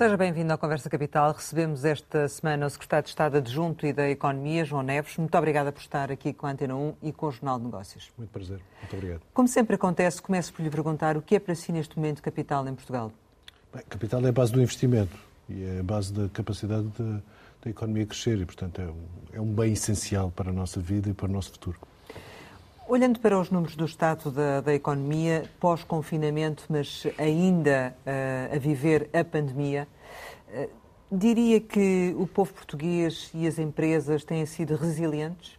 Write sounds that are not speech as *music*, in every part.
Seja bem-vindo à Conversa Capital. Recebemos esta semana o Secretário de Estado Adjunto e da Economia, João Neves. Muito obrigada por estar aqui com a Antena 1 e com o Jornal de Negócios. Muito prazer. Muito obrigado. Como sempre acontece, começo por lhe perguntar o que é para si neste momento capital em Portugal? Bem, capital é a base do investimento e é a base da capacidade da, da economia crescer e, portanto, é um, é um bem essencial para a nossa vida e para o nosso futuro. Olhando para os números do estado da, da economia, pós-confinamento, mas ainda uh, a viver a pandemia, uh, diria que o povo português e as empresas têm sido resilientes?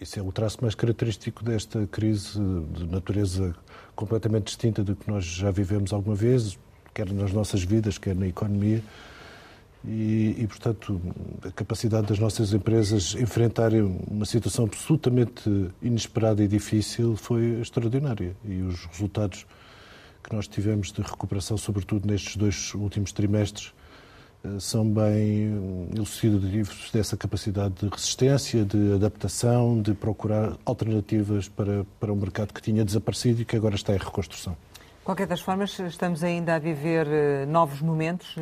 Isso é o traço mais característico desta crise de natureza completamente distinta do que nós já vivemos alguma vez, quer nas nossas vidas, quer na economia. E, e, portanto, a capacidade das nossas empresas enfrentarem uma situação absolutamente inesperada e difícil foi extraordinária. E os resultados que nós tivemos de recuperação, sobretudo nestes dois últimos trimestres, eh, são bem elucidativos dessa capacidade de resistência, de adaptação, de procurar alternativas para, para um mercado que tinha desaparecido e que agora está em reconstrução qualquer das formas, estamos ainda a viver eh, novos momentos,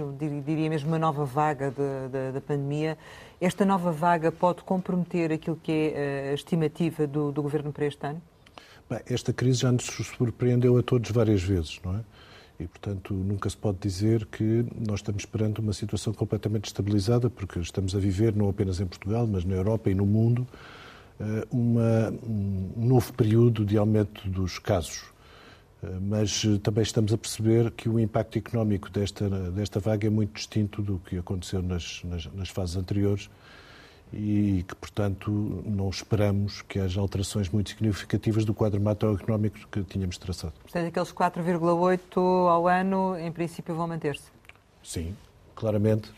diria mesmo uma nova vaga da pandemia. Esta nova vaga pode comprometer aquilo que é eh, a estimativa do, do Governo para este ano? Bem, esta crise já nos surpreendeu a todos várias vezes, não é? E, portanto, nunca se pode dizer que nós estamos perante uma situação completamente estabilizada, porque estamos a viver, não apenas em Portugal, mas na Europa e no mundo, eh, uma, um novo período de aumento dos casos. Mas eh, também estamos a perceber que o impacto económico desta, desta vaga é muito distinto do que aconteceu nas, nas, nas fases anteriores e que, portanto, não esperamos que haja alterações muito significativas do quadro macroeconómico que tínhamos traçado. Portanto, aqueles 4,8 ao ano, em princípio, vão manter-se? Sim, claramente.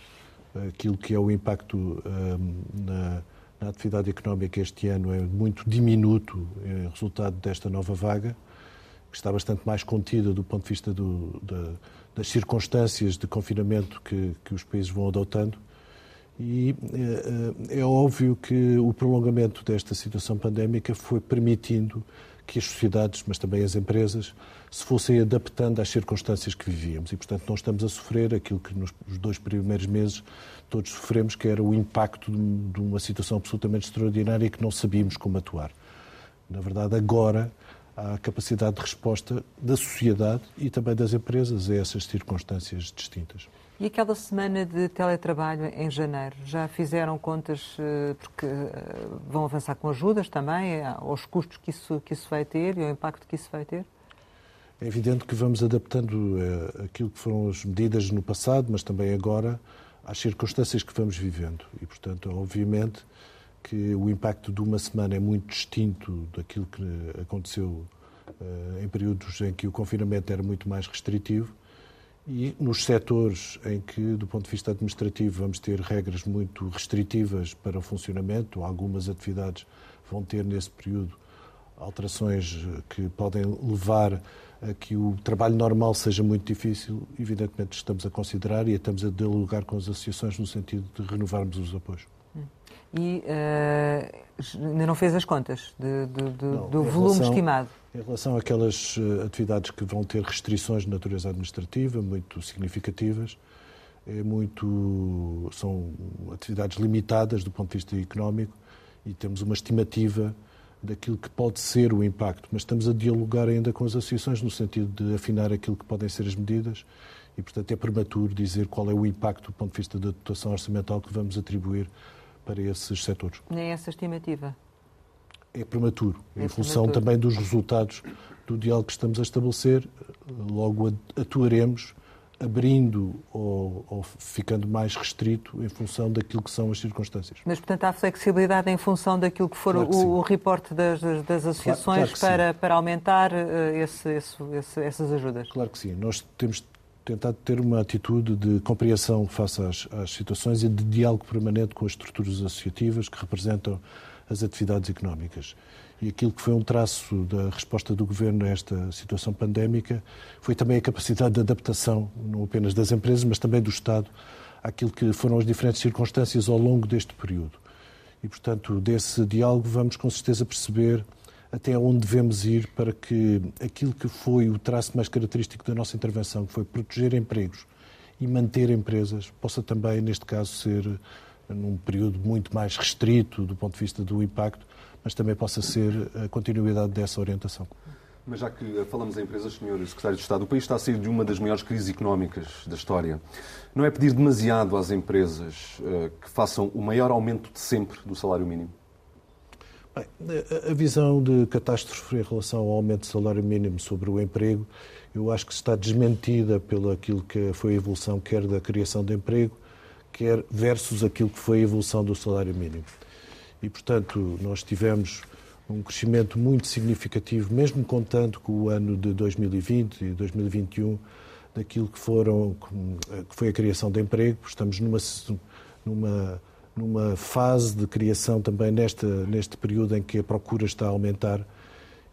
Aquilo que é o impacto um, na, na atividade económica este ano é muito diminuto em resultado desta nova vaga que está bastante mais contida do ponto de vista do, da, das circunstâncias de confinamento que, que, os países vão adotando. E é, é óbvio que o prolongamento desta situação pandémica foi permitindo que as sociedades, mas também as empresas, se fossem adaptando às circunstâncias que vivíamos. E, portanto, não estamos a sofrer aquilo que nos dois primeiros meses todos sofremos, que era o impacto de uma situação absolutamente extraordinária e que não sabíamos como atuar. Na verdade, agora à capacidade de resposta da sociedade e também das empresas a essas circunstâncias distintas. E aquela semana de teletrabalho em janeiro, já fizeram contas, eh, porque eh, vão avançar com ajudas também, eh, aos custos que isso, que isso vai ter e ao impacto que isso vai ter? É evidente que vamos adaptando aquilo que foram as medidas no passado, mas também agora, às circunstâncias que vamos vivendo. E, portanto, obviamente, que o impacto de uma semana é muito distinto daquilo que aconteceu uh, em períodos em que o confinamento era muito mais restritivo e nos setores em que, do ponto de vista administrativo, vamos ter regras muito restritivas para o funcionamento, algumas atividades vão ter nesse período alterações que podem levar a que o trabalho normal seja muito difícil, evidentemente estamos a considerar e estamos a dialogar com as associações no sentido de renovarmos os apoios e uh, ainda não fez as contas de, de, de, não, do volume relação, estimado. Em relação àquelas eh, atividades que vão ter restrições de natureza administrativa muito significativas, é muito, são atividades limitadas do ponto de vista económico e temos uma estimativa daquilo que pode ser o impacto, mas estamos a dialogar ainda com as associações no sentido de afinar aquilo que podem ser as medidas e, portanto, é prematuro dizer qual é o impacto do ponto de vista da dotação orçamental que vamos atribuir para esses setores. Nem essa estimativa? É prematuro, é em função prematuro. também dos resultados do diálogo que estamos a estabelecer. Logo atuaremos abrindo ou, ou, ficando mais restrito em função daquilo que são as circunstâncias. Mas, portanto, há flexibilidade em função daquilo que for claro que o, o, reporte das, das associações claro, claro para, para aumentar uh, esse, esse, esse, essas ajudas? Claro que sim. Nós temos tentado ter uma atitude de compreensão face às, às, situações e de diálogo permanente com as estruturas associativas que representam as atividades económicas. E aquilo que foi um traço da resposta do Governo a esta situação pandémica foi também a capacidade de adaptação, não apenas das empresas, mas também do Estado, àquilo que foram as diferentes circunstâncias ao longo deste período. E, portanto, desse diálogo vamos com certeza perceber até onde devemos ir para que aquilo que foi o traço mais característico da nossa intervenção, que foi proteger empregos e manter empresas possa também, neste caso, ser num período muito mais restrito do ponto de vista do impacto, mas também possa ser a continuidade dessa orientação. Mas já que falamos em empresas, Sr. Secretário de Estado, o país está a sair de uma das maiores crises económicas da história. Não é pedir demasiado às empresas uh, que façam o maior aumento de sempre do salário mínimo? Bem, a visão de catástrofe em relação ao aumento do salário mínimo sobre o emprego, eu acho que está desmentida pelo aquilo que foi a evolução quer da criação de emprego, quer versus aquilo que foi a evolução do salário mínimo. E, portanto, nós tivemos um crescimento muito significativo, mesmo contando com o ano de 2020 e 2021, daquilo que, foram, que foi a criação de emprego. Estamos numa, numa, numa fase de criação também nesta, neste período em que a procura está a aumentar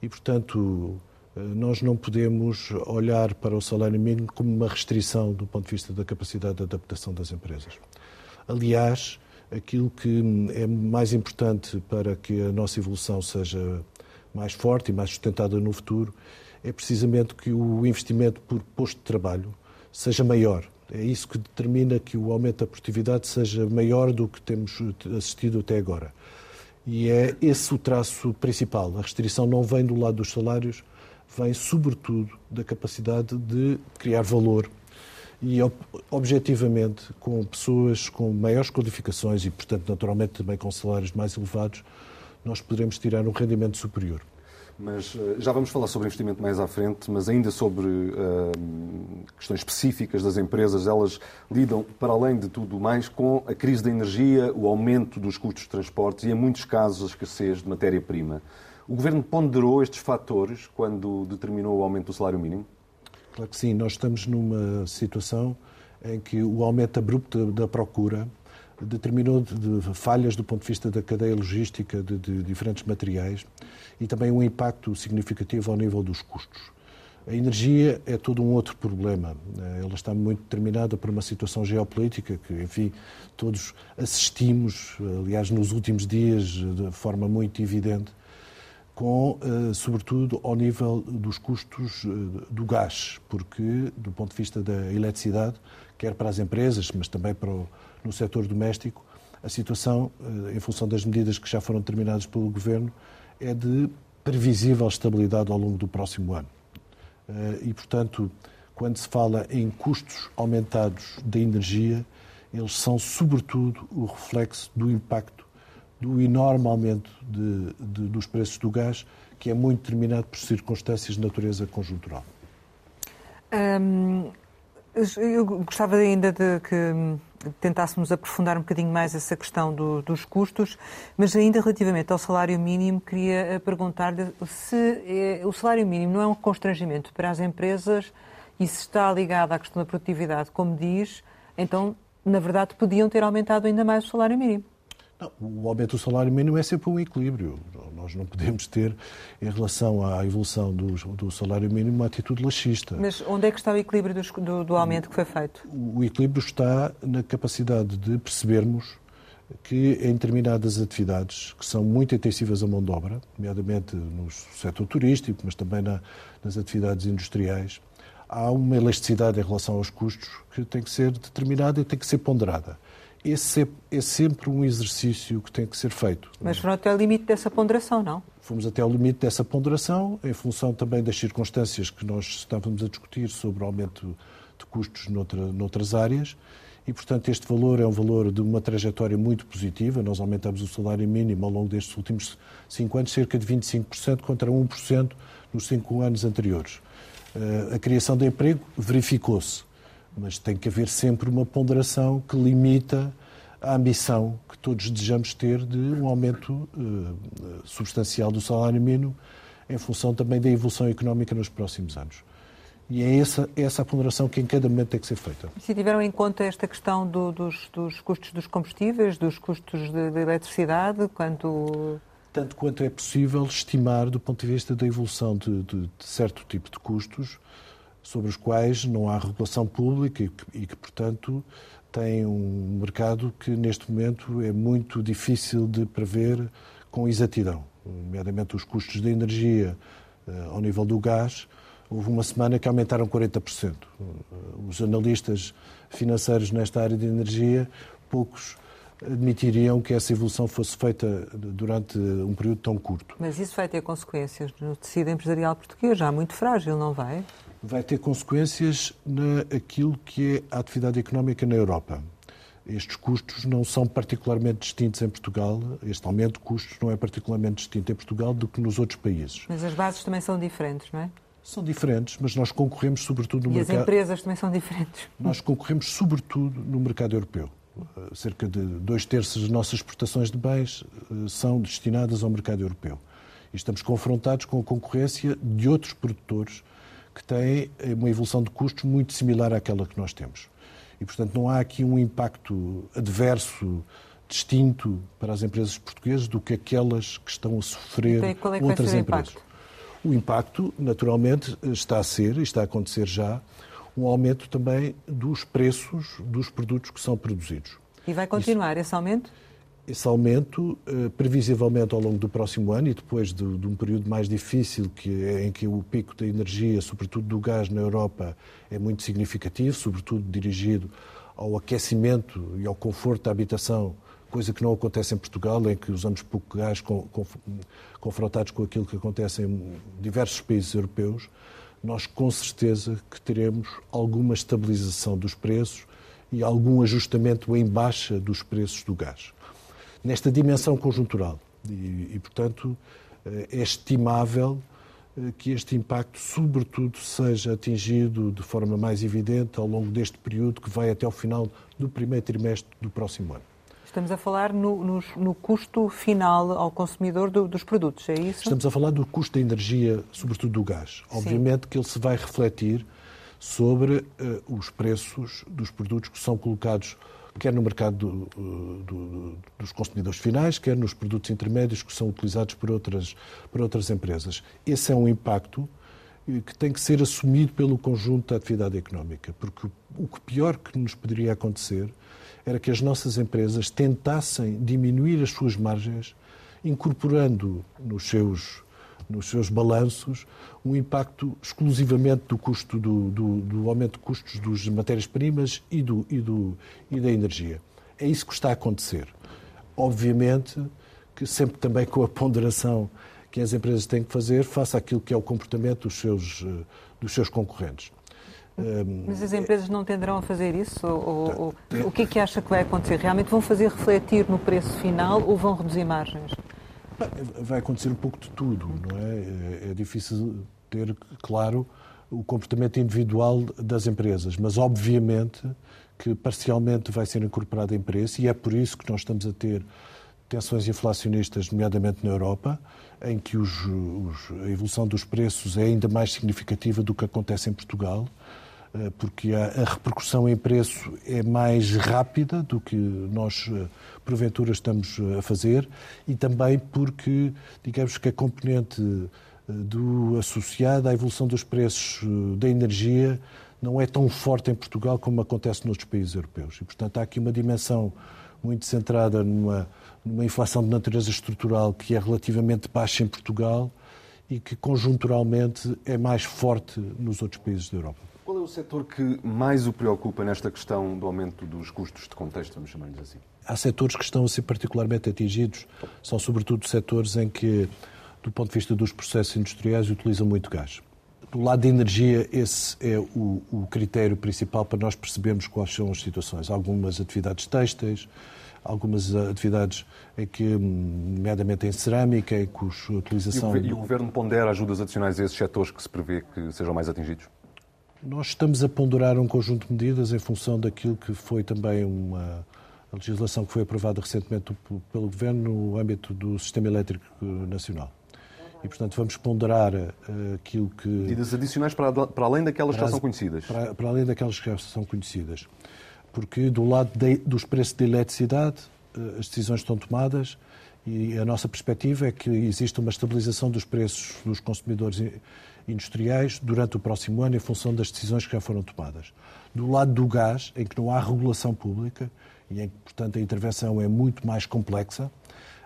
e, portanto, nós não podemos olhar para o salário mínimo como uma restrição do ponto de vista da capacidade de adaptação das empresas. Aliás, aquilo que é mais importante para que a nossa evolução seja mais forte e mais sustentada no futuro é precisamente que o investimento por posto de trabalho seja maior. É isso que determina que o aumento da produtividade seja maior do que temos assistido até agora. E é esse o traço principal. A restrição não vem do lado dos salários, vem sobretudo da capacidade de criar valor e objetivamente com pessoas com maiores qualificações e, portanto, naturalmente também com salários mais elevados, nós poderemos tirar um rendimento superior. Mas eh, já vamos falar sobre investimento mais à frente, mas ainda sobre uh, questões específicas das empresas, elas lidam, para além de tudo mais, com a crise da energia, o aumento dos custos de transportes e, em muitos casos, a escassez de matéria-prima. O Governo ponderou estes fatores quando determinou o aumento do salário mínimo? Claro que sim. Nós estamos numa situação em que o aumento abrupto da procura determinou de falhas do ponto de vista da cadeia logística de, de, diferentes materiais e também um impacto significativo ao nível dos custos. A energia é todo um outro problema. Ela está muito determinada por uma situação geopolítica que, enfim, todos assistimos, aliás, nos últimos dias, de forma muito evidente, com, eh, sobretudo, ao nível dos custos eh, do gás, porque, do ponto de vista da eletricidade, quer para as empresas, mas também para o, no setor doméstico, a situação, eh, em função das medidas que já foram determinadas pelo Governo, é de previsível estabilidade ao longo do próximo ano. E, portanto, quando se fala em custos aumentados da energia, eles são, sobretudo, o reflexo do impacto do enorme aumento de, de, dos preços do gás, que é muito determinado por circunstâncias de natureza conjuntural. Eu gostava ainda de que tentássemos aprofundar um bocadinho mais essa questão do, dos custos, mas ainda relativamente ao salário mínimo, queria eh, perguntar-lhe se é, o salário mínimo não é um constrangimento para as empresas e se está ligado à questão da produtividade, como diz, então, na verdade, podiam ter aumentado ainda mais o salário mínimo. Não, o aumento do salário mínimo é sempre um equilíbrio. Nós não podemos ter, em relação à evolução do, do salário mínimo, uma atitude laxista. Mas onde é que está o equilíbrio do, do, do aumento que foi feito? O, o equilíbrio está na capacidade de percebermos que em determinadas atividades que são muito intensivas a mão de obra, nomeadamente no setor turístico, mas também na, nas atividades industriais, há uma elasticidade em relação aos custos que tem que ser determinada e tem que ser ponderada esse é, é, sempre um exercício que tem que ser feito. Mas foram até o limite dessa ponderação, não? Fomos até o limite dessa ponderação, em função também das circunstâncias que nós estávamos a discutir sobre o aumento de custos noutra, noutras áreas. E, portanto, este valor é um valor de uma trajetória muito positiva. Nós aumentamos o salário mínimo ao longo destes últimos cinco anos, cerca de 25% contra 1% nos cinco anos anteriores. Eh, a criação de emprego verificou-se mas tem que haver sempre uma ponderação que limita a ambição que todos desejamos ter de um aumento uh, substancial do salário mínimo em função também da evolução económica nos próximos anos. E é essa, é essa a ponderação que em cada momento tem que ser feita. Se tiveram em conta esta questão do, dos, dos, custos dos combustíveis, dos custos de, de eletricidade, quanto... Tanto quanto é possível estimar do ponto de vista da evolução de, de, de certo tipo de custos, sobre os quais não há regulação pública e que, e que, portanto, tem um mercado que neste momento é muito difícil de prever com exatidão, nomeadamente os custos de energia uh, ao nível do gás Houve uma semana que aumentaram 40%. Os analistas financeiros nesta área de energia, poucos admitiriam que essa evolução fosse feita durante um período tão curto. Mas isso vai ter consequências no tecido empresarial português, já muito frágil, não vai? Vai ter consequências naquilo que é a atividade económica na Europa. Estes custos não são particularmente distintos em Portugal, este aumento de custos não é particularmente distinto em Portugal do que nos outros países. Mas as bases também são diferentes, não é? São diferentes, mas nós concorremos sobretudo no e mercado. E as empresas também são diferentes. Nós concorremos sobretudo no mercado europeu. Cerca de dois terços das nossas exportações de bens eh, são destinadas ao mercado europeu. E estamos confrontados com a concorrência de outros produtores que têm eh, uma evolução de custos muito similar àquela que nós temos. E, portanto, não há aqui um impacto adverso, distinto para as empresas portuguesas do que aquelas que estão a sofrer então, é outras empresas. O impacto? o impacto, naturalmente, está a ser, e está a acontecer já, um aumento também dos preços dos produtos que são produzidos. E vai continuar Isso, esse aumento? Esse aumento, eh, previsivelmente ao longo do próximo ano e depois de, de um período mais difícil que é, em que o pico da energia, sobretudo do gás na Europa, é muito significativo, sobretudo dirigido ao aquecimento e ao conforto da habitação, coisa que não acontece em Portugal, em que usamos pouco gás com, com, confrontados com aquilo que acontece em diversos países europeus nós com certeza que teremos alguma estabilização dos preços e algum ajustamento em baixa dos preços do gás. Nesta dimensão conjuntural. E, e portanto, eh, é estimável eh, que este impacto, sobretudo, seja atingido de forma mais evidente ao longo deste período que vai até o final do primeiro trimestre do próximo ano. Estamos a falar no, no, no custo final ao consumidor do, dos produtos, é isso? Estamos a falar do custo da energia, sobretudo do gás. Obviamente Sim. que ele se vai refletir sobre uh, os preços dos produtos que são colocados quer no mercado do, eh, do, dos consumidores finais, quer nos produtos intermédios que são utilizados por outras, por outras empresas. Esse é um impacto eh, que tem que ser assumido pelo conjunto da atividade económica, porque o pior que nos poderia acontecer era que as nossas empresas tentassem diminuir as suas margens, incorporando nos seus, nos seus balanços um impacto exclusivamente do custo do, do, do aumento de custos das matérias-primas e, do, e, do, e da energia. É isso que está a acontecer. Obviamente que sempre também com a ponderação que as empresas têm que fazer face àquilo que é o comportamento dos seus, eh, dos seus concorrentes. Mas as empresas não tenderão a fazer isso? Ou, ou, o que é que acha que vai acontecer? Realmente vão fazer refletir no preço final ou vão reduzir margens? Vai acontecer um pouco de tudo, não é? É, é difícil ter claro o comportamento individual das empresas, mas obviamente que parcialmente vai ser incorporado em preço e é por isso que nós estamos a ter tensões inflacionistas, nomeadamente na Europa, em que os, os, a evolução dos preços é ainda mais significativa do que acontece em Portugal. Eh, porque a, repercussão em preço é mais rápida do que nós, eh, porventura, estamos eh, a fazer e também porque, digamos que a componente do, associada à evolução dos preços da energia não é tão forte em Portugal como acontece noutros países europeus. E, portanto, há aqui uma dimensão muito centrada numa, numa inflação de natureza estrutural que é relativamente baixa em Portugal e que conjunturalmente é mais forte nos outros países da Europa. Qual é o setor que mais o preocupa nesta questão do aumento dos custos de contexto, vamos chamar-lhes assim? Há setores que estão a ser particularmente atingidos, são sobretudo setores em que, do ponto de vista dos processos industriais, utilizam muito gás. Do lado da energia, esse é o, o critério principal para nós percebermos quais são as situações. Algumas atividades têxteis, algumas atividades em que, nomeadamente em cerâmica, em cuja utilização... E o, e o Governo pondera ajudas adicionais a esses setores que se prevê que sejam mais atingidos? Nós estamos a ponderar um conjunto de medidas em função daquilo que foi também uma legislação que foi aprovada recentemente pelo Governo no âmbito do Sistema Elétrico Nacional. E, portanto, vamos ponderar uh, aquilo que. Medidas adicionais para, para além daquelas para, que já são conhecidas. Para, para, além daquelas que já são conhecidas. Porque, do lado de, dos preços de eletricidade, uh, as decisões estão tomadas e a nossa perspectiva é que existe uma estabilização dos preços dos consumidores industriais durante o próximo ano em função das decisões que já foram tomadas. Do lado do gás, em que não há regulação pública e em que, portanto, a intervenção é muito mais complexa,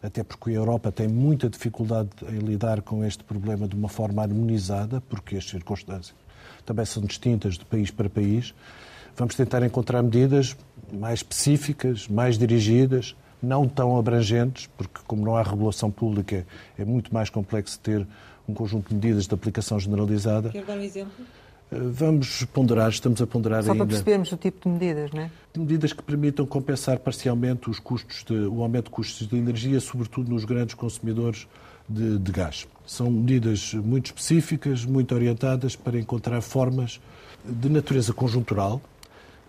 até porque a Europa tem muita dificuldade em lidar com este problema de uma forma harmonizada, porque as circunstâncias também são distintas de país para país. Vamos tentar encontrar medidas mais específicas, mais dirigidas, não tão abrangentes, porque como não há regulação pública, é muito mais complexo ter um conjunto de medidas de aplicação generalizada. Quer dar um exemplo? Eh, vamos ponderar, estamos a ponderar Só ainda. para percebermos o tipo de medidas, não é? Medidas que permitam compensar parcialmente os custos de, o aumento de custos de energia, sobretudo nos grandes consumidores de, de gás. São medidas muito específicas, muito orientadas para encontrar formas de natureza conjuntural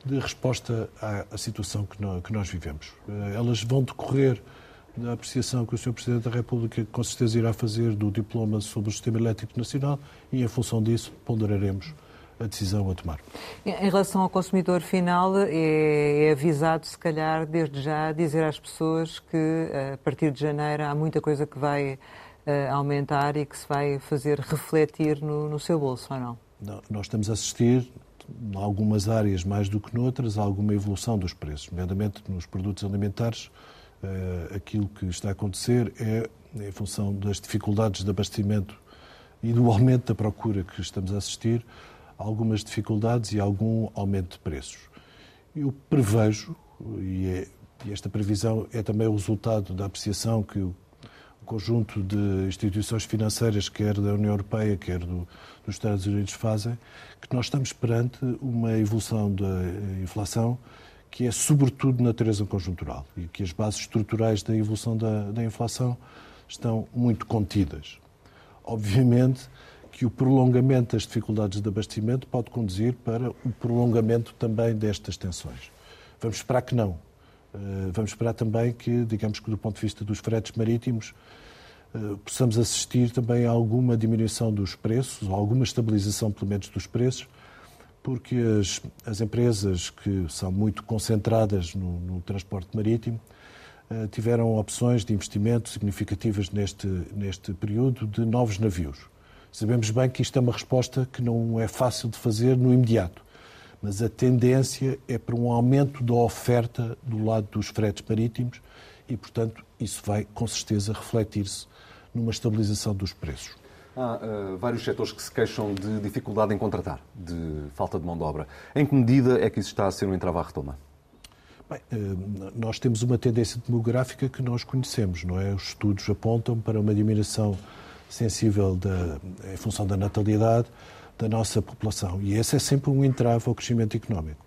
de resposta à, à situação que nós, que nós, vivemos. Eh, elas vão decorrer da apreciação que o Sr. Presidente da República com certeza irá fazer do diploma sobre o Sistema Elétrico Nacional e, em função disso, ponderaremos a decisão a tomar. Em relação ao consumidor final, é, é, avisado, se calhar, desde já, dizer às pessoas que a partir de janeiro há muita coisa que vai uh, aumentar e que se vai fazer refletir no, no seu bolso, ou não? Nós estamos a assistir, em algumas áreas mais do que noutras, alguma evolução dos preços, nomeadamente nos produtos alimentares. Uh, aquilo que está a acontecer é, em função das dificuldades de abastecimento e do aumento da procura que estamos a assistir, algumas dificuldades e algum aumento de preços. Eu prevejo, e, é, e esta previsão é também o resultado da apreciação que conjunto de instituições financeiras, quer da União Europeia, quer do, dos Estados Unidos, fazem, que nós estamos perante uma evolução da inflação que é sobretudo natureza conjuntural e que as bases estruturais da evolução da, da inflação estão muito contidas. Obviamente que o prolongamento das dificuldades de abastecimento pode conduzir para o prolongamento também destas tensões. Vamos esperar que não. Eh, vamos esperar também que, digamos que do ponto de vista dos fretes marítimos, eh, possamos assistir também a alguma diminuição dos preços, ou alguma estabilização, pelo menos, dos preços, porque as, as empresas que são muito concentradas no, no transporte marítimo eh, tiveram opções de investimento significativas neste, neste período de novos navios. Sabemos bem que isto é uma resposta que não é fácil de fazer no imediato, mas a tendência é para um aumento da oferta do lado dos fretes marítimos e, portanto, isso vai com certeza refletir-se numa estabilização dos preços. Há uh, vários setores que se queixam de dificuldade em contratar, de falta de mão de obra. Em que medida é que isso está a ser um entrave à retoma? Bem, uh, nós temos uma tendência demográfica que nós conhecemos, não é? Os estudos apontam para uma diminuição sensível da, em função da natalidade da nossa população. E esse é sempre um entrave ao crescimento económico.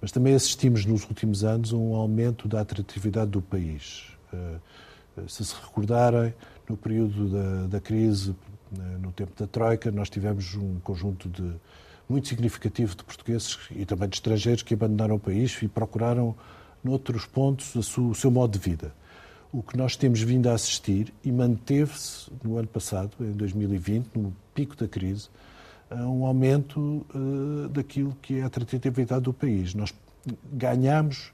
Mas também assistimos nos últimos anos a um aumento da atratividade do país. Eh, se se recordarem, no período da, da crise, eh, no tempo da Troika, nós tivemos um conjunto de muito significativo de portugueses e também de estrangeiros que abandonaram o país e procuraram, noutros pontos, o seu modo de vida o que nós temos vindo a assistir e manteve-se no ano passado, em 2020, no pico da crise, um aumento uh, daquilo que é a atratividade do país. Nós ganhamos,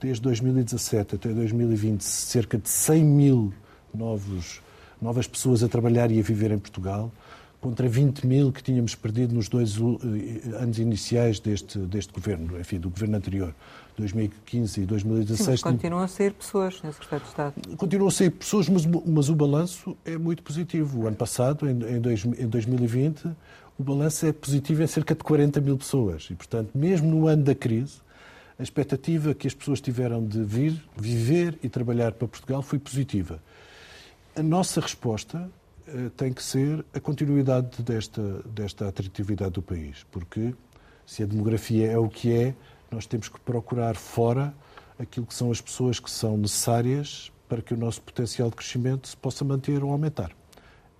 desde 2017 até 2020, cerca de 100 mil novos, novas pessoas a trabalhar e a viver em Portugal contra 20 mil que tínhamos perdido nos dois eh, anos iniciais deste, deste governo, enfim, do governo anterior, 2015 e 2016. Sim, mas continuam a sair pessoas nesse Secretário de Estado. Continuam a sair pessoas, mas, mas o balanço é muito positivo. O ano passado, em, em, dois, em 2020, o balanço é positivo em cerca de 40 mil pessoas. E, portanto, mesmo no ano da crise, a expectativa que as pessoas tiveram de vir, viver e trabalhar para Portugal foi positiva. A nossa resposta eh, tem que ser a continuidade desta, desta atratividade do país, porque se a demografia é o que é, nós temos que procurar fora aquilo que são as pessoas que são necessárias para que o nosso potencial de crescimento se possa manter ou aumentar.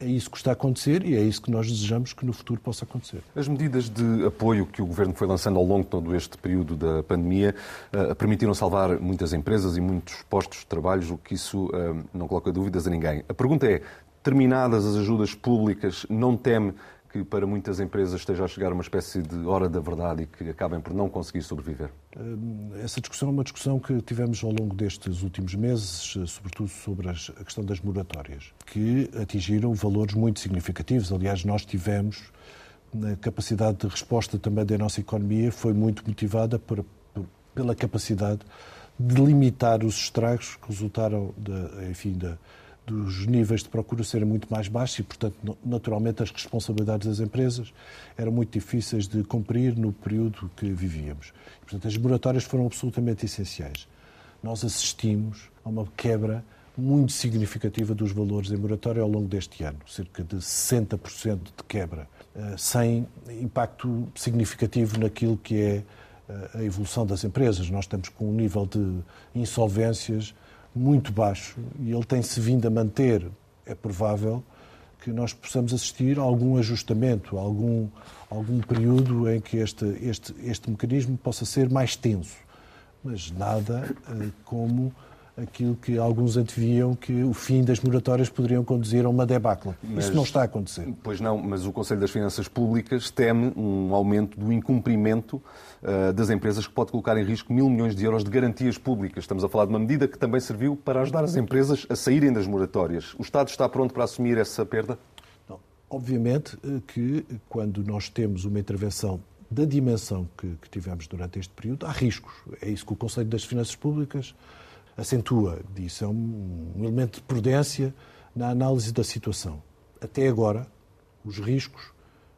É isso que está a acontecer e é isso que nós desejamos que no futuro possa acontecer. As medidas de apoio que o Governo foi lançando ao longo de todo este período da pandemia uh, permitiram salvar muitas empresas e muitos postos de trabalho, o que isso uh, não coloca dúvidas a ninguém. A pergunta é, terminadas as ajudas públicas, não teme que para muitas empresas esteja a chegar uma espécie de hora da verdade e que acabem por não conseguir sobreviver? Hum, essa discussão é uma discussão que tivemos ao longo destes últimos meses, sobretudo sobre a questão das moratórias, que atingiram valores muito significativos. Aliás, nós tivemos a capacidade de resposta também da nossa economia foi muito motivada por, por, pela capacidade de limitar os estragos que resultaram de, enfim, de, dos níveis de procura serem muito mais baixos e, portanto, naturalmente as responsabilidades das empresas eram muito difíceis de cumprir no período que vivíamos. Portanto, as moratórias foram absolutamente essenciais. Nós assistimos a uma quebra muito significativa dos valores em moratória ao longo deste ano, cerca de 60% de quebra, eh, sem impacto significativo naquilo que é eh, a evolução das empresas. Nós estamos com um nível de insolvências muito baixo e ele tem-se vindo a manter. É provável que nós possamos assistir a algum ajustamento, a algum, algum período em que este, este, este mecanismo possa ser mais tenso. Mas nada eh, como aquilo que alguns anteviam que o fim das moratórias poderiam conduzir a uma debacle. Mas, Isso não está a acontecer. Pois não, mas o Conselho das Finanças Públicas teme um aumento do incumprimento uh, das empresas que pode colocar em risco mil milhões de euros de garantias públicas. Estamos a falar de uma medida que também serviu para ajudar as empresas a saírem das moratórias. O Estado está pronto para assumir essa perda? Não. Obviamente eh, que quando nós temos uma intervenção da dimensão que, que tivemos durante este período, há riscos. É isso que o Conselho das Finanças Públicas acentua disso. É um, elemento de prudência na análise da situação. Até agora, os riscos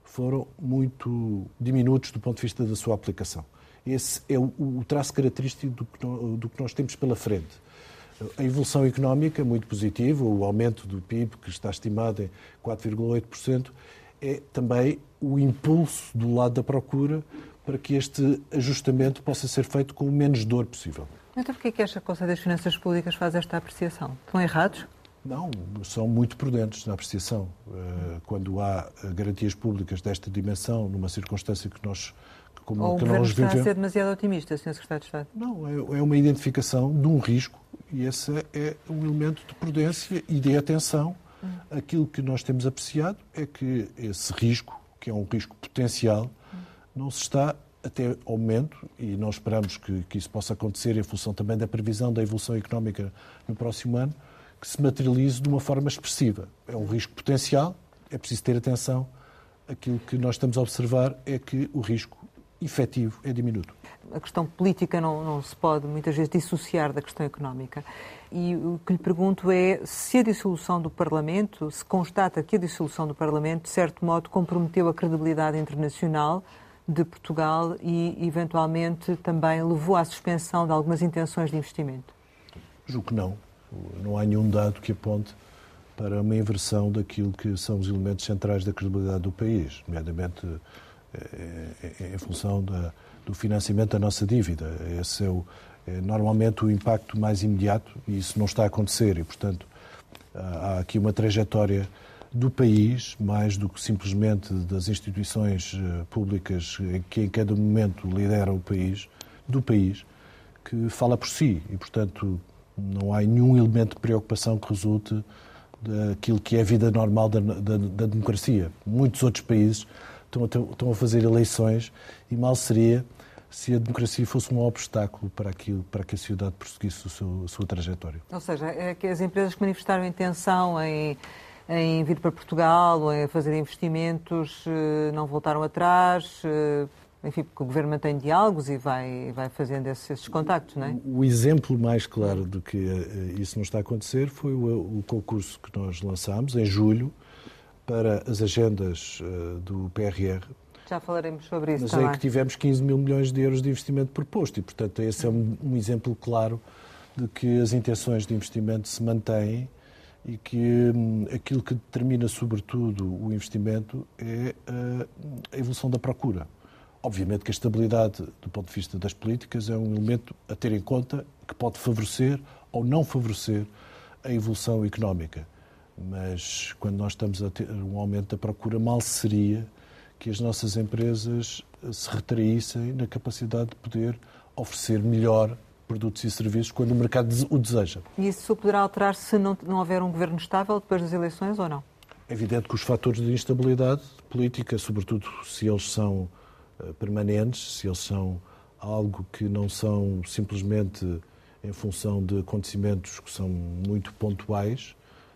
foram muito diminutos do ponto de vista da sua aplicação. Esse é o, traço característico do que, do que nós temos pela frente. A evolução económica, muito positiva, o aumento do PIB, que está estimado em 4,8%, é também o impulso do lado da procura para que este ajustamento possa ser feito com o menos dor possível. Então porquê que acha que o Conselho das Finanças Públicas faz esta apreciação? Estão errados? Não, são muito prudentes na apreciação. Eh, quando há eh, garantias públicas desta dimensão, numa circunstância que nós como Ou que o vivemos... está a ser demasiado otimista, Sr. Secretário de Estado? Não, é, é uma identificação de um risco e esse é um elemento de prudência e de atenção. Hum. Aquilo que nós temos apreciado é que esse risco, que é um risco potencial, hum. não se está até ao momento, e nós esperamos que, que isso possa acontecer em função também da previsão da evolução económica no próximo ano, que se materialize de uma forma expressiva. É um risco potencial, é preciso ter atenção. Aquilo que nós estamos a observar é que o risco efetivo é diminuto. A questão política não, não, se pode muitas vezes dissociar da questão económica. E o que lhe pergunto é se a dissolução do Parlamento, se constata que a dissolução do Parlamento, de certo modo, comprometeu a credibilidade internacional de Portugal e, eventualmente, também levou à suspensão de algumas intenções de investimento? Julgo que não. Não há nenhum dado que aponte para uma inversão daquilo que são os elementos centrais da credibilidade do país, nomeadamente eh, eh, em função da, do financiamento da nossa dívida. Esse é, o, é normalmente o impacto mais imediato e isso não está a acontecer e, portanto, há aqui uma trajetória do país, mais do que simplesmente das instituições eh, públicas que em cada momento lideram o país, do país, que fala por si. E, portanto, não há nenhum elemento de preocupação que resulte daquilo que é a vida normal da, da, da democracia. Muitos outros países estão a, estão a fazer eleições e mal seria se a democracia fosse um obstáculo para, aquilo, para que a sociedade prosseguisse a sua trajetória. Ou seja, é que as empresas que manifestaram intenção em em vir para Portugal ou em fazer investimentos, eh, não voltaram atrás, eh, enfim, porque o Governo mantém diálogos e vai, vai fazendo esses, esses contactos, não é? O, exemplo mais claro de que eh, isso não está a acontecer foi o, o concurso que nós lançámos em julho para as agendas do PRR, já falaremos sobre isso Mas também. é que tivemos 15 mil milhões de euros de investimento proposto e, portanto, esse é um, um, exemplo claro de que as intenções de investimento se mantêm e que hum, aquilo que determina, sobretudo, o investimento é a evolução da procura. Obviamente que a estabilidade, do ponto de vista das políticas, é um elemento a ter em conta que pode favorecer ou não favorecer a evolução económica. Mas quando nós estamos a ter um aumento da procura, mal seria que as nossas empresas se retraíssem na capacidade de poder oferecer melhor produtos e serviços quando o mercado o deseja. E isso poderá alterar se não, não houver um governo estável depois das eleições ou não? É evidente que os fatores de instabilidade política, sobretudo se eles são uh, permanentes, se eles são algo que não são simplesmente em função de acontecimentos que são muito pontuais,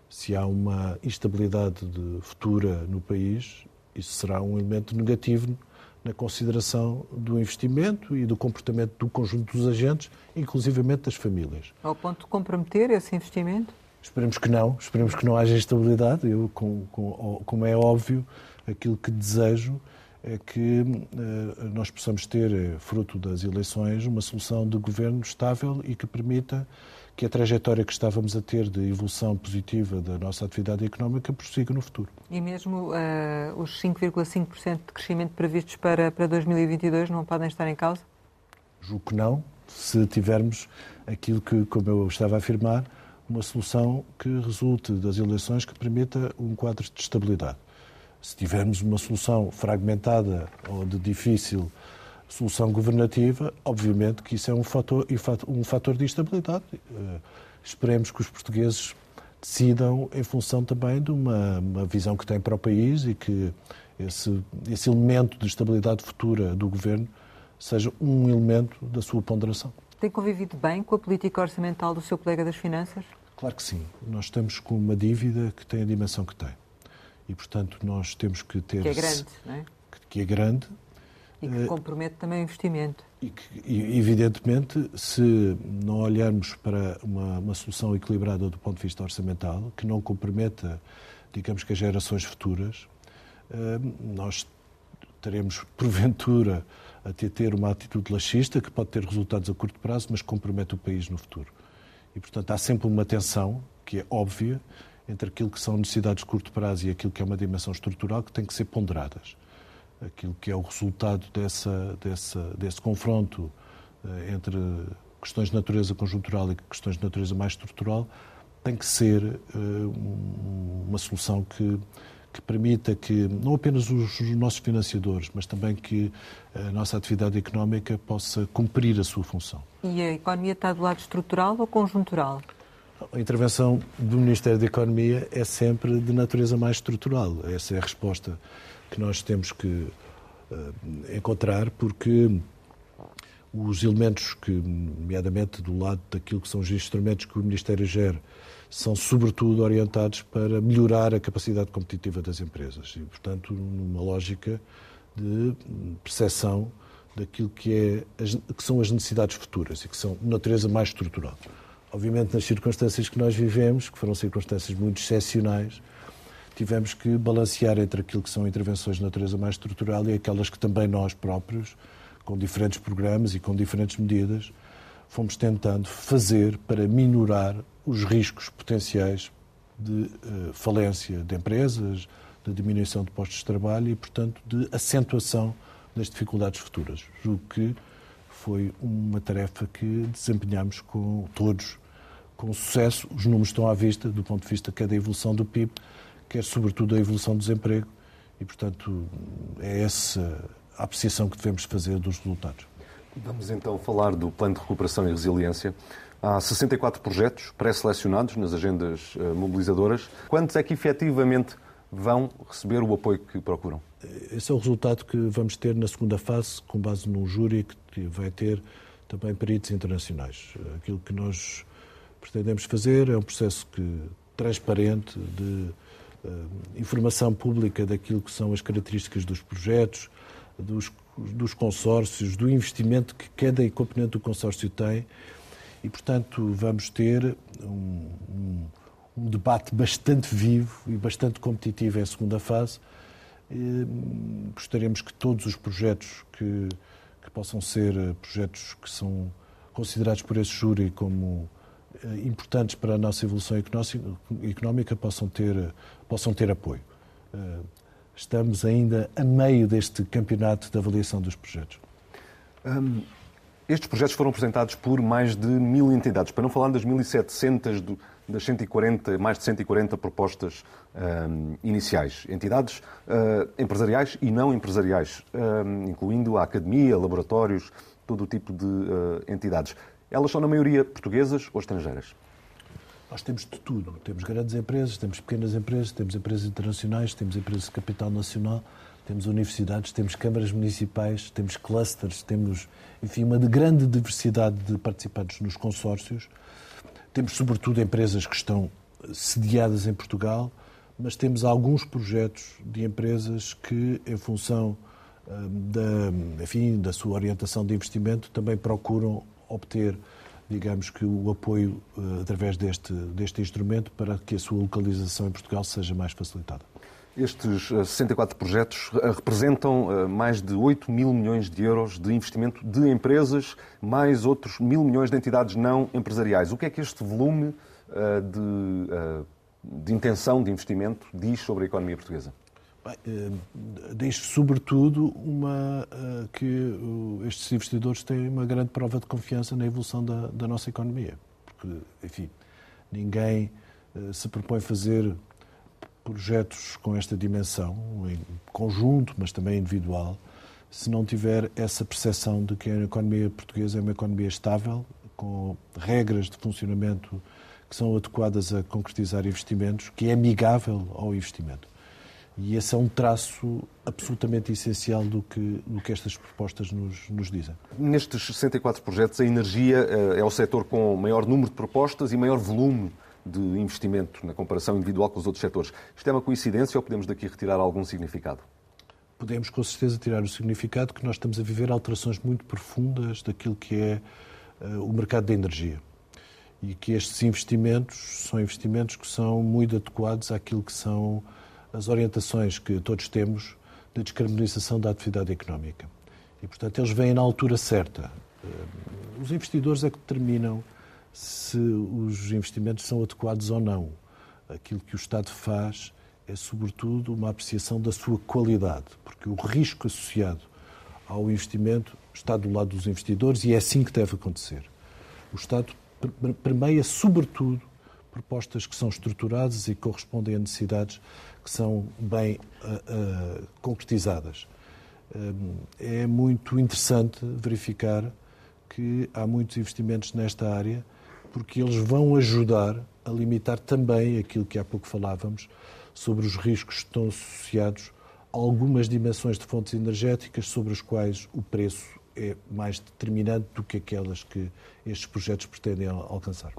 se há uma instabilidade futura no país, isso será um elemento negativo na consideração do investimento e do comportamento do conjunto dos agentes, inclusivamente das famílias. Ao ponto de comprometer esse investimento? Esperemos que não, esperemos que não haja instabilidade. Eu, com, com, como é óbvio, aquilo que desejo é que uh, nós possamos ter, eh, fruto das eleições, uma solução de governo estável e que permita que a trajetória que estávamos a ter de evolução positiva da nossa atividade económica prossiga no futuro. E mesmo uh, os 5,5% de crescimento previstos para, para 2022 não podem estar em causa? Julgo que não, se tivermos aquilo que, como eu estava a afirmar, uma solução que resulte das eleições que permita um quadro de estabilidade. Se tivermos uma solução fragmentada ou de difícil solução governativa, obviamente que isso é um fator, um fator de instabilidade. Eh, esperemos que os portugueses decidam em função também de uma, uma visão que têm para o país e que esse, esse elemento de estabilidade futura do governo seja um elemento da sua ponderação. Tem convivido bem com a política orçamental do seu colega das Finanças? Claro que sim. Nós estamos com uma dívida que tem a dimensão que tem. E, portanto, nós temos que ter. Que é grande, não é? Que é grande e que compromete também o investimento. E que, evidentemente, se não olharmos para uma, uma, solução equilibrada do ponto de vista orçamental, que não comprometa, digamos que as gerações futuras, eh, nós teremos, *laughs* porventura, a ter uma atitude laxista que pode ter resultados a curto prazo, mas compromete o país no futuro. E, portanto, há sempre uma tensão, que é óbvia, entre aquilo que são necessidades de curto prazo e aquilo que é uma dimensão estrutural que tem que ser ponderadas aquilo que é o resultado dessa, dessa, desse confronto eh, entre questões de natureza conjuntural e questões de natureza mais estrutural, tem que ser uh, uma solução que, que permita que não apenas os, os, nossos financiadores, mas também que a nossa atividade económica possa cumprir a sua função. E a economia está do lado estrutural ou conjuntural? A intervenção do Ministério da Economia é sempre de natureza mais estrutural. Essa é a resposta que nós temos que uh, encontrar, porque os elementos que, nomeadamente do lado daquilo que são os instrumentos que o Ministério gera, são sobretudo orientados para melhorar a capacidade competitiva das empresas e, portanto, numa lógica de percepção daquilo que, é, que são as necessidades futuras e que são de natureza mais estrutural. Obviamente, nas circunstâncias que nós vivemos, que foram circunstâncias muito excepcionais, tivemos que balancear entre aquilo que são intervenções de natureza mais estrutural e aquelas que também nós próprios, com diferentes programas e com diferentes medidas, fomos tentando fazer para minorar os riscos potenciais de uh, falência de empresas, de diminuição de postos de trabalho e, portanto, de acentuação das dificuldades futuras. Julgo que foi uma tarefa que desempenhamos com todos com sucesso. Os números estão à vista do ponto de vista quer da evolução do PIB, quer sobretudo a evolução do desemprego e, portanto, é essa a apreciação que devemos fazer dos resultados. Vamos então falar do Plano de Recuperação e Resiliência. Há 64 projetos pré-selecionados nas agendas eh, mobilizadoras. Quantos é que efetivamente vão receber o apoio que procuram? Esse é o resultado que vamos ter na segunda fase, com base num júri que vai ter também peritos internacionais. Aquilo que nós pretendemos fazer é um processo que, transparente de informação pública daquilo que são as características dos projetos, dos, dos consórcios, do investimento que cada componente do consórcio tem e, portanto, vamos ter um, um, um debate bastante vivo e bastante competitivo em segunda fase. E, hum, gostaríamos que todos os projetos que, que possam ser eh, projetos que são considerados por esse júri como eh, importantes para a nossa evolução económica possam ter, possam ter apoio. Eh, estamos ainda a meio deste campeonato de avaliação dos projetos. Um, estes projetos foram apresentados por mais de mil entidades, para não falar das 1.700 do, das 140, mais de 140 propostas um, iniciais. Entidades uh, empresariais e não empresariais, um, incluindo a academia, laboratórios, todo o tipo de uh, entidades. Elas são, na maioria, portuguesas ou estrangeiras? Nós temos de tudo. Temos grandes empresas, temos pequenas empresas, temos empresas internacionais, temos empresas de capital nacional, temos universidades, temos câmaras municipais, temos clusters, temos, enfim, uma grande diversidade de participantes nos consórcios. Temos, sobretudo, empresas que estão sediadas em Portugal, mas temos alguns projetos de empresas que, em função da, enfim, da sua orientação de investimento, também procuram obter, digamos que, o apoio através deste, deste instrumento para que a sua localização em Portugal seja mais facilitada. Estes 64 projetos representam mais de 8 mil milhões de euros de investimento de empresas, mais outros mil milhões de entidades não empresariais. O que é que este volume de, de intenção de investimento diz sobre a economia portuguesa? Bem, diz sobretudo uma, que estes investidores têm uma grande prova de confiança na evolução da, da nossa economia. Porque, enfim, ninguém se propõe fazer projetos com esta dimensão, em conjunto, mas também individual, se não tiver essa percepção de que a economia portuguesa é uma economia estável, com regras de funcionamento que são adequadas a concretizar investimentos, que é amigável ao investimento. E esse é um traço absolutamente essencial do que, do que estas propostas nos, nos dizem. Nestes 64 projetos, a energia é o setor com maior número de propostas e maior volume de investimento na comparação individual com os outros setores. Isto é uma coincidência ou podemos daqui retirar algum significado? Podemos, com certeza, tirar o significado que nós estamos a viver alterações muito profundas daquilo que é uh, o mercado da energia. E que estes investimentos são investimentos que são muito adequados àquilo que são as orientações que todos temos de descarbonização da atividade económica. E, portanto, eles vêm na altura certa. Uh, os investidores é que determinam se os investimentos são adequados ou não. Aquilo que o Estado faz é, sobretudo, uma apreciação da sua qualidade, porque o risco associado ao investimento está do lado dos investidores e é assim que deve acontecer. O Estado permeia, sobretudo, propostas que são estruturadas e correspondem a necessidades que são bem uh, uh, concretizadas. Uh, é muito interessante verificar que há muitos investimentos nesta área porque eles vão ajudar a limitar também aquilo que há pouco falávamos sobre os riscos que estão associados a algumas dimensões de fontes energéticas sobre as quais o preço é mais determinante do que aquelas que estes projetos pretendem alcançar.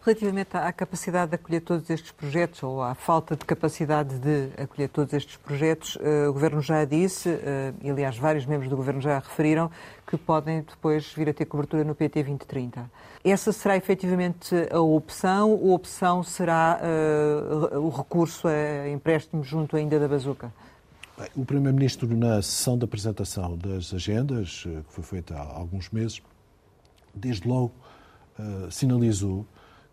Relativamente à capacidade de acolher todos estes projetos, ou à falta de capacidade de acolher todos estes projetos, eh, o Governo já disse, eh, e aliás vários membros do Governo já referiram, que podem depois vir a ter cobertura no PT 2030. Essa será efetivamente a opção ou a opção será uh, o recurso a empréstimos junto ainda da bazuca? Bem, o Primeiro-Ministro, na sessão de apresentação das agendas, que foi feita há alguns meses, desde logo uh, sinalizou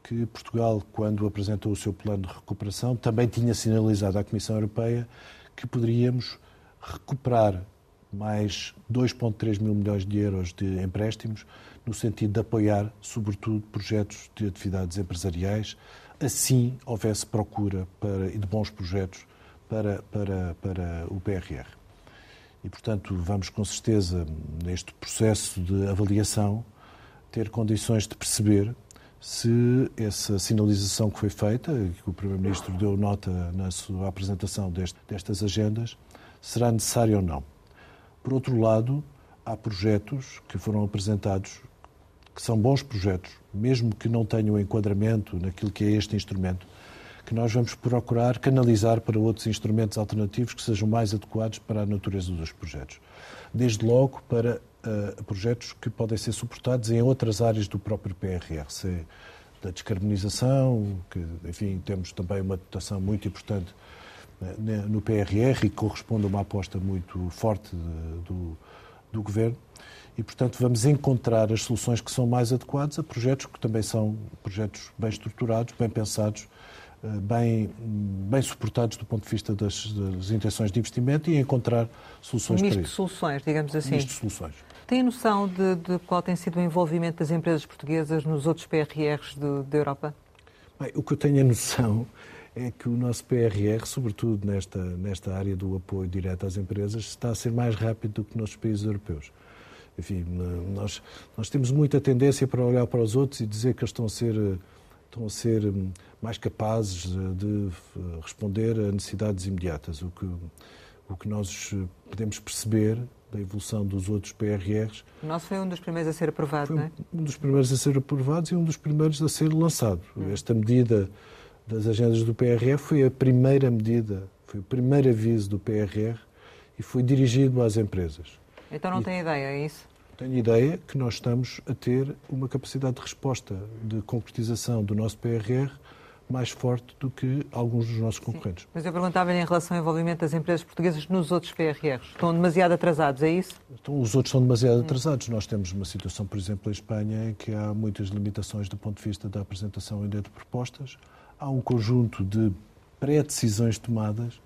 que Portugal, quando apresentou o seu plano de recuperação, também tinha sinalizado à Comissão Europeia que poderíamos recuperar mais 2,3 mil milhões de euros de empréstimos, no sentido de apoiar, sobretudo, projetos de atividades empresariais, assim houvesse procura para, e de bons projetos para, para, para o PRR. E, portanto, vamos com certeza, neste processo de avaliação, ter condições de perceber se essa sinalização que foi feita, que o Primeiro-Ministro deu nota na sua apresentação deste, destas agendas, será necessária ou não. Por outro lado, há projetos que foram apresentados que são bons projetos, mesmo que não tenham enquadramento naquilo que é este instrumento, que nós vamos procurar canalizar para outros instrumentos alternativos que sejam mais adequados para a natureza dos projetos. Desde logo para uh, projetos que podem ser suportados em outras áreas do próprio PRR, se da descarbonização, que, enfim, temos também uma dotação muito importante uh, no PRR e que corresponde a uma aposta muito forte de, do, do Governo. E, portanto, vamos encontrar as soluções que são mais adequadas a projetos que também são projetos bem estruturados, bem pensados, eh, bem, bem suportados do ponto de vista das, das intenções de investimento e encontrar soluções um para isso. de soluções, digamos assim. Misto de soluções. Tem noção de, de, qual tem sido o envolvimento das empresas portuguesas nos outros PRRs da Europa? Bem, o que eu tenho a noção é que o nosso PRR, sobretudo nesta, nesta área do apoio direto às empresas, está a ser mais rápido do que nos países europeus. Enfim, nós, nós temos muita tendência para olhar para os outros e dizer que eles estão a ser, estão a ser hum, mais capazes de responder a necessidades imediatas. O que, o que nós podemos perceber da evolução dos outros PRRs. O nosso foi um dos primeiros a ser aprovado, foi não é? Um dos primeiros a ser aprovados e um dos primeiros a ser lançado. Hum. Esta medida das agendas do PRR foi a primeira medida, foi o primeiro aviso do PRR e foi dirigido às empresas. Então não e tem ideia, é isso? Tenho ideia que nós estamos a ter uma capacidade de resposta, de concretização do nosso PRR mais forte do que alguns dos nossos concorrentes. Sim. Mas eu perguntava-lhe em relação ao envolvimento das empresas portuguesas nos outros PRRs. Estão demasiado atrasados, é isso? Então, os outros estão demasiado atrasados. Nós temos uma situação, por exemplo, em Espanha, em que há muitas limitações do ponto de vista da apresentação ainda de propostas. Há um conjunto de pré-decisões tomadas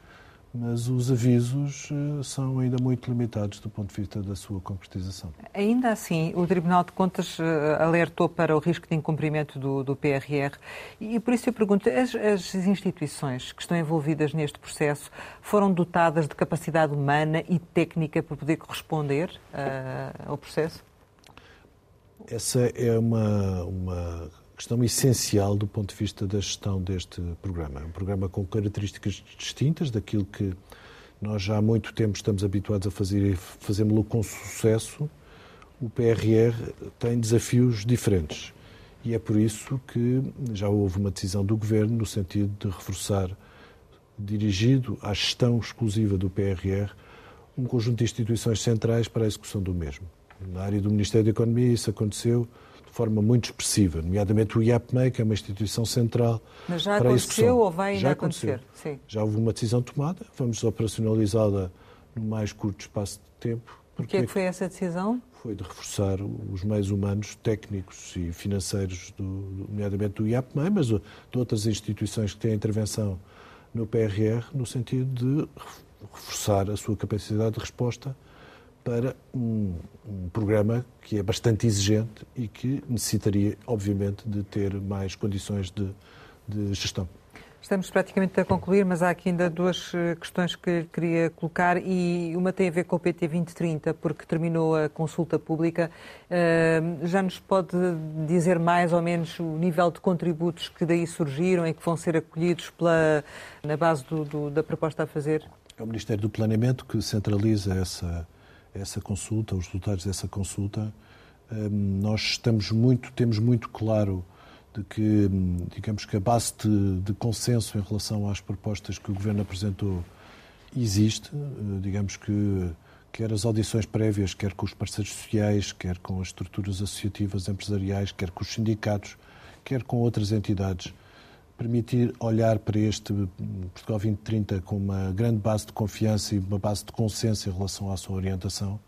mas os avisos eh, são ainda muito limitados do ponto de vista da sua concretização. Ainda assim, o Tribunal de Contas eh, alertou para o risco de incumprimento do, do PRR e por isso eu pergunto, as, as, instituições que estão envolvidas neste processo foram dotadas de capacidade humana e técnica para poder corresponder uh, ao processo? Essa é uma, uma questão essencial do ponto de vista da gestão deste programa. É um programa com características distintas daquilo que nós já há muito tempo estamos habituados a fazer e fazemos-lo com sucesso. O PRR tem desafios diferentes. E é por isso que já houve uma decisão do Governo no sentido de reforçar, dirigido à gestão exclusiva do PRR, um conjunto de instituições centrais para a execução do mesmo. Na área do Ministério da Economia isso aconteceu forma muito expressiva, nomeadamente o IAPMEI, que é uma instituição central Mas já para aconteceu ou vai ainda já acontecer? Sim. Já houve uma decisão tomada, vamos operacionalizá-la no mais curto espaço de tempo. O que é que foi essa decisão? Foi de reforçar os meios humanos, técnicos e financeiros, do, nomeadamente do IAPMEI, mas de outras instituições que têm intervenção no PRR, no sentido de reforçar a sua capacidade de resposta para um, um, programa que é bastante exigente e que necessitaria, obviamente, de ter mais condições de, de gestão. Estamos praticamente a concluir, mas há aqui ainda duas eh, questões que queria colocar e uma tem a ver com o PT 2030, porque terminou a consulta pública. Eh, já nos pode dizer mais ou menos o nível de contributos que daí surgiram e que vão ser acolhidos pela, na base do, do, da proposta a fazer? É o Ministério do Planeamento que centraliza essa, essa consulta, os resultados dessa consulta, hum, nós estamos muito, temos muito claro de que, hum, digamos que a base de, de, consenso em relação às propostas que o Governo apresentou existe, eh, digamos que quer as audições prévias, quer com os parceiros sociais, quer com as estruturas associativas empresariais, quer com os sindicatos, quer com outras entidades, permitir olhar para este Portugal 2030 com uma grande base de confiança e uma base de consenso em relação à sua orientação,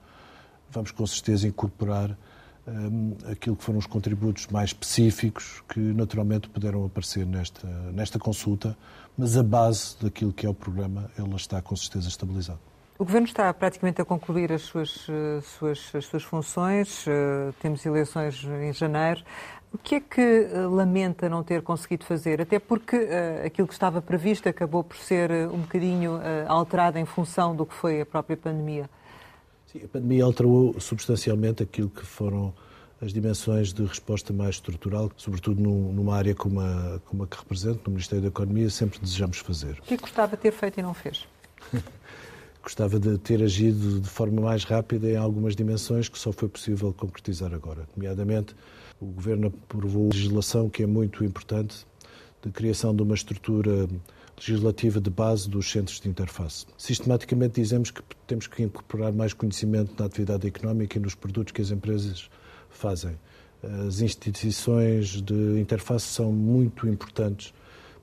vamos com certeza incorporar um, aquilo que foram os contributos mais específicos que naturalmente puderam aparecer nesta, nesta consulta, mas a base daquilo que é o programa, ela está com certeza estabilizada. O Governo está praticamente a concluir as suas, eh, suas, as suas funções, uh, temos eleições em janeiro. O que é que eh, lamenta não ter conseguido fazer? Até porque uh, aquilo que estava previsto acabou por ser uh, um bocadinho uh, alterado em função do que foi a própria pandemia. Sim, a pandemia alterou substancialmente aquilo que foram as dimensões de resposta mais estrutural, sobretudo numa área como a, como a que represento, no Ministério da Economia, sempre desejamos fazer. O que é que gostava de ter feito e não fez? *laughs* gostava de ter agido de forma mais rápida em algumas dimensões que só foi possível concretizar agora, nomeadamente o Governo aprovou legislação que é muito importante de criação de uma estrutura legislativa de base dos centros de interface. Sistematicamente dizemos que temos que incorporar mais conhecimento na atividade económica e nos produtos que as empresas fazem. As instituições de interface são muito importantes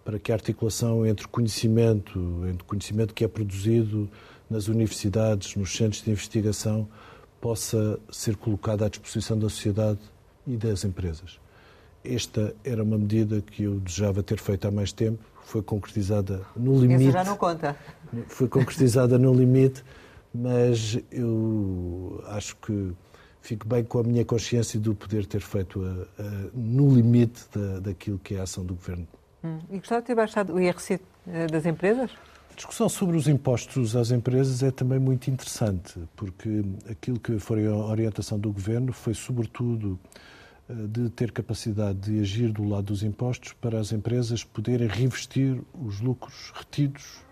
para que a articulação entre conhecimento, entre conhecimento que é produzido nas universidades, nos centros de investigação, possa ser colocada à disposição da sociedade e das empresas. Esta era uma medida que eu desejava ter feito há mais tempo, foi concretizada no limite. Essa já não conta. Foi concretizada no limite, mas eu acho que fico bem com a minha consciência de poder ter feito a, a, no limite da, daquilo que é a ação do Governo. Hum. E gostava de ter baixado o IRC eh, das empresas? A discussão sobre os impostos às empresas é também muito interessante, porque aquilo que foi a orientação do Governo foi, sobretudo, de ter capacidade de agir do lado dos impostos para as empresas poderem reinvestir os lucros retidos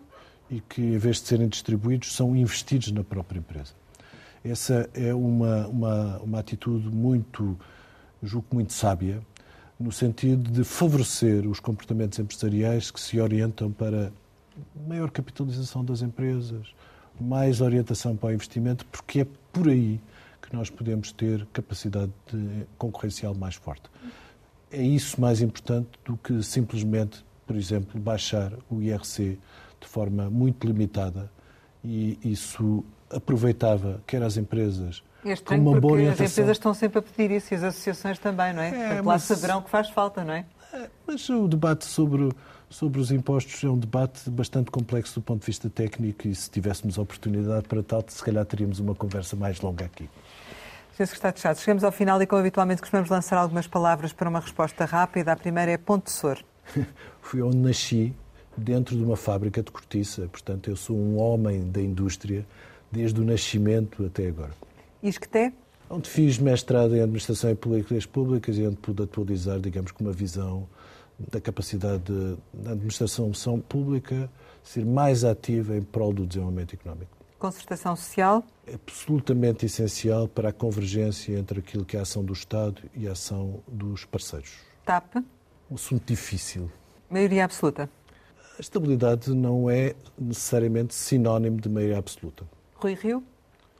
e que, em vez de serem distribuídos, são investidos na própria empresa. Essa é uma, uma, uma atitude muito, julgo muito sábia, no sentido de favorecer os comportamentos empresariais que se orientam para maior capitalização das empresas, mais orientação para o investimento, porque é por aí que nós podemos ter capacidade concorrencial mais forte. É isso mais importante do que simplesmente, por exemplo, baixar o IRC de forma muito limitada e isso aproveitava quer as empresas é com uma boa orientação. As empresas estão sempre a pedir isso e as associações também, não é? é Portanto, lá saberão que faz falta, não é? é? Mas o debate sobre, sobre os impostos é um debate bastante complexo do ponto de vista técnico e se tivéssemos oportunidade para tal, se calhar teríamos uma conversa mais longa aqui. Sr. Secretário de Estado, chegamos ao final e, como habitualmente, costumamos lançar algumas palavras para uma resposta rápida. A primeira é Ponte Sor. *laughs* Fui onde nasci, dentro de uma fábrica de cortiça. Portanto, eu sou um homem da indústria desde o nascimento até agora. Isqueté? Onde fiz mestrado em Administração e Políticas Públicas e onde pude atualizar, digamos, com uma visão da capacidade da administração pública ser mais ativa em prol do desenvolvimento económico. Concertação social? É absolutamente essencial para a convergência entre aquilo que é a ação do Estado e a ação dos parceiros. TAP? Um assunto difícil. Maioria absoluta? A estabilidade não é necessariamente sinónimo de maioria absoluta. Rui Rio?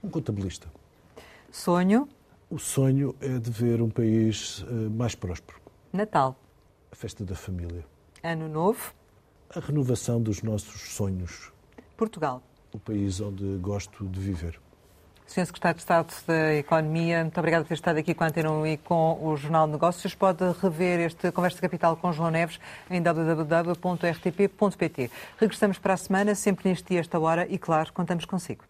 Um contabilista. Sonho? O sonho é de ver um país eh, mais próspero. Natal? A festa da família. Ano Novo? A renovação dos nossos sonhos. Portugal? O país onde gosto de viver. Sr. Secretário de Estado da Economia, muito obrigado por ter estado aqui com a Antena 1 e com o Jornal de Negócios. Pode rever este Conversa de Capital com João Neves em www.rtp.pt. Regressamos para a semana, sempre neste dia, esta hora, e claro, contamos consigo.